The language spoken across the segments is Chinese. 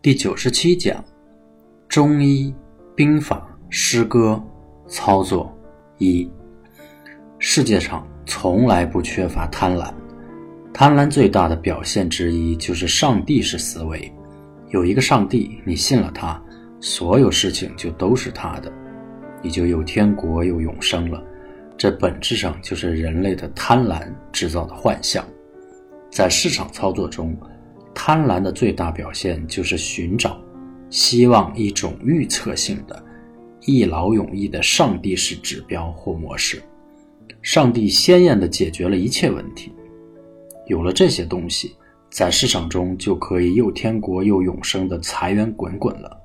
第九十七讲：中医兵法诗歌操作一。世界上从来不缺乏贪婪，贪婪最大的表现之一就是上帝式思维。有一个上帝，你信了他，所有事情就都是他的，你就有天国有永生了。这本质上就是人类的贪婪制造的幻象。在市场操作中。贪婪的最大表现就是寻找、希望一种预测性的、一劳永逸的上帝式指标或模式。上帝鲜艳地解决了一切问题。有了这些东西，在市场中就可以又天国又永生的财源滚滚了。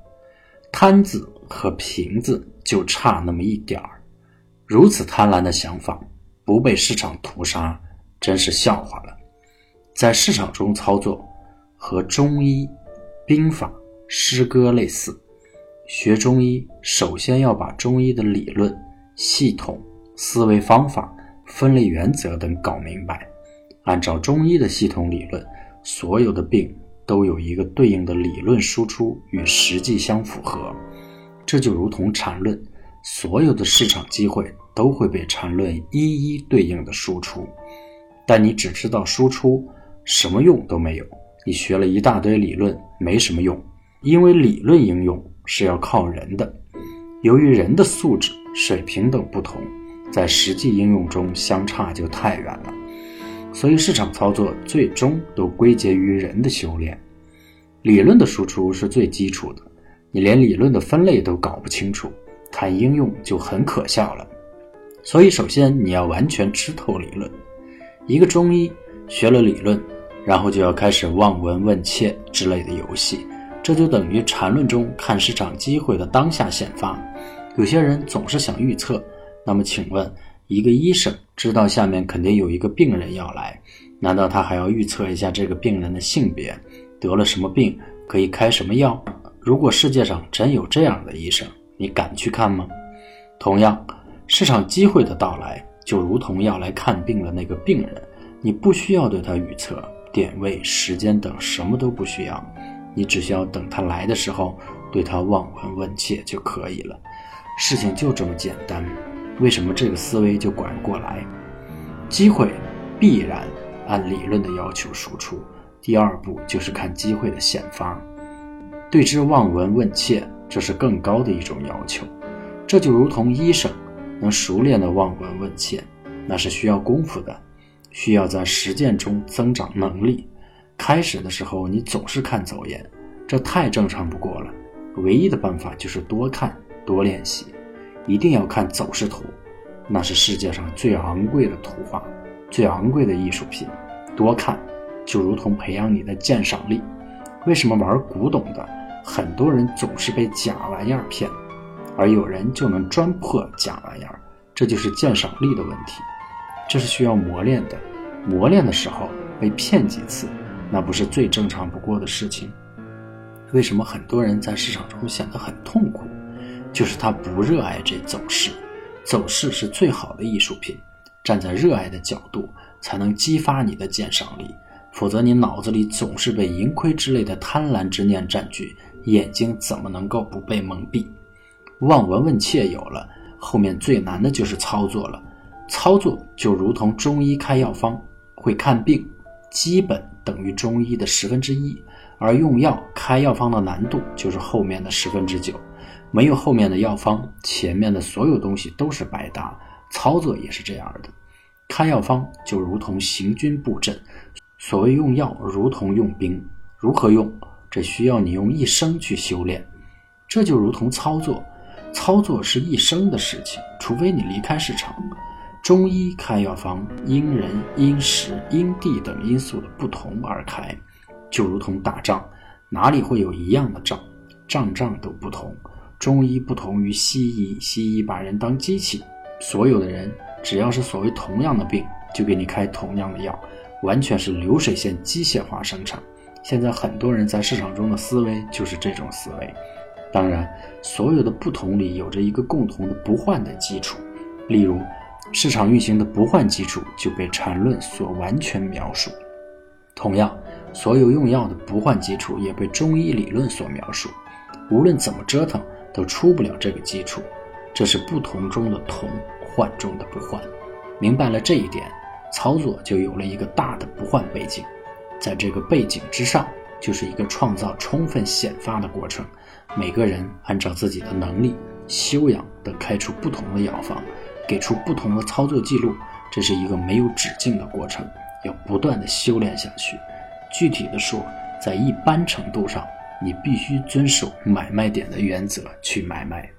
贪字和贫字就差那么一点儿。如此贪婪的想法不被市场屠杀，真是笑话了。在市场中操作。和中医、兵法、诗歌类似，学中医首先要把中医的理论、系统、思维方法、分类原则等搞明白。按照中医的系统理论，所有的病都有一个对应的理论输出与实际相符合，这就如同缠论，所有的市场机会都会被缠论一一对应的输出。但你只知道输出，什么用都没有。你学了一大堆理论没什么用，因为理论应用是要靠人的。由于人的素质、水平等不同，在实际应用中相差就太远了。所以市场操作最终都归结于人的修炼。理论的输出是最基础的，你连理论的分类都搞不清楚，谈应用就很可笑了。所以首先你要完全吃透理论。一个中医学了理论。然后就要开始望闻问切之类的游戏，这就等于缠论中看市场机会的当下显发。有些人总是想预测，那么请问，一个医生知道下面肯定有一个病人要来，难道他还要预测一下这个病人的性别，得了什么病，可以开什么药？如果世界上真有这样的医生，你敢去看吗？同样，市场机会的到来就如同要来看病的那个病人，你不需要对他预测。点位、时间等什么都不需要，你只需要等他来的时候，对他望闻问切就可以了。事情就这么简单。为什么这个思维就管过来？机会必然按理论的要求输出。第二步就是看机会的显发，对之望闻问切，这是更高的一种要求。这就如同医生能熟练的望闻问切，那是需要功夫的。需要在实践中增长能力。开始的时候，你总是看走眼，这太正常不过了。唯一的办法就是多看、多练习，一定要看走势图，那是世界上最昂贵的图画，最昂贵的艺术品。多看，就如同培养你的鉴赏力。为什么玩古董的很多人总是被假玩意儿骗，而有人就能专破假玩意儿？这就是鉴赏力的问题。这是需要磨练的，磨练的时候被骗几次，那不是最正常不过的事情。为什么很多人在市场中显得很痛苦？就是他不热爱这走势，走势是最好的艺术品。站在热爱的角度，才能激发你的鉴赏力，否则你脑子里总是被盈亏之类的贪婪之念占据，眼睛怎么能够不被蒙蔽？望闻问切有了，后面最难的就是操作了。操作就如同中医开药方，会看病，基本等于中医的十分之一，而用药开药方的难度就是后面的十分之九。没有后面的药方，前面的所有东西都是白搭。操作也是这样的，开药方就如同行军布阵。所谓用药，如同用兵，如何用，这需要你用一生去修炼。这就如同操作，操作是一生的事情，除非你离开市场。中医开药方因人因时因地等因素的不同而开，就如同打仗，哪里会有一样的仗？仗仗都不同。中医不同于西医，西医把人当机器，所有的人只要是所谓同样的病，就给你开同样的药，完全是流水线机械化生产。现在很多人在市场中的思维就是这种思维。当然，所有的不同里有着一个共同的不换的基础，例如。市场运行的不换基础就被缠论所完全描述。同样，所有用药的不换基础也被中医理论所描述。无论怎么折腾，都出不了这个基础。这是不同中的同，患中的不患。明白了这一点，操作就有了一个大的不换背景。在这个背景之上，就是一个创造充分显发的过程。每个人按照自己的能力、修养的开出不同的药方，给出不同的操作记录。这是一个没有止境的过程，要不断的修炼下去。具体的说，在一般程度上，你必须遵守买卖点的原则去买卖。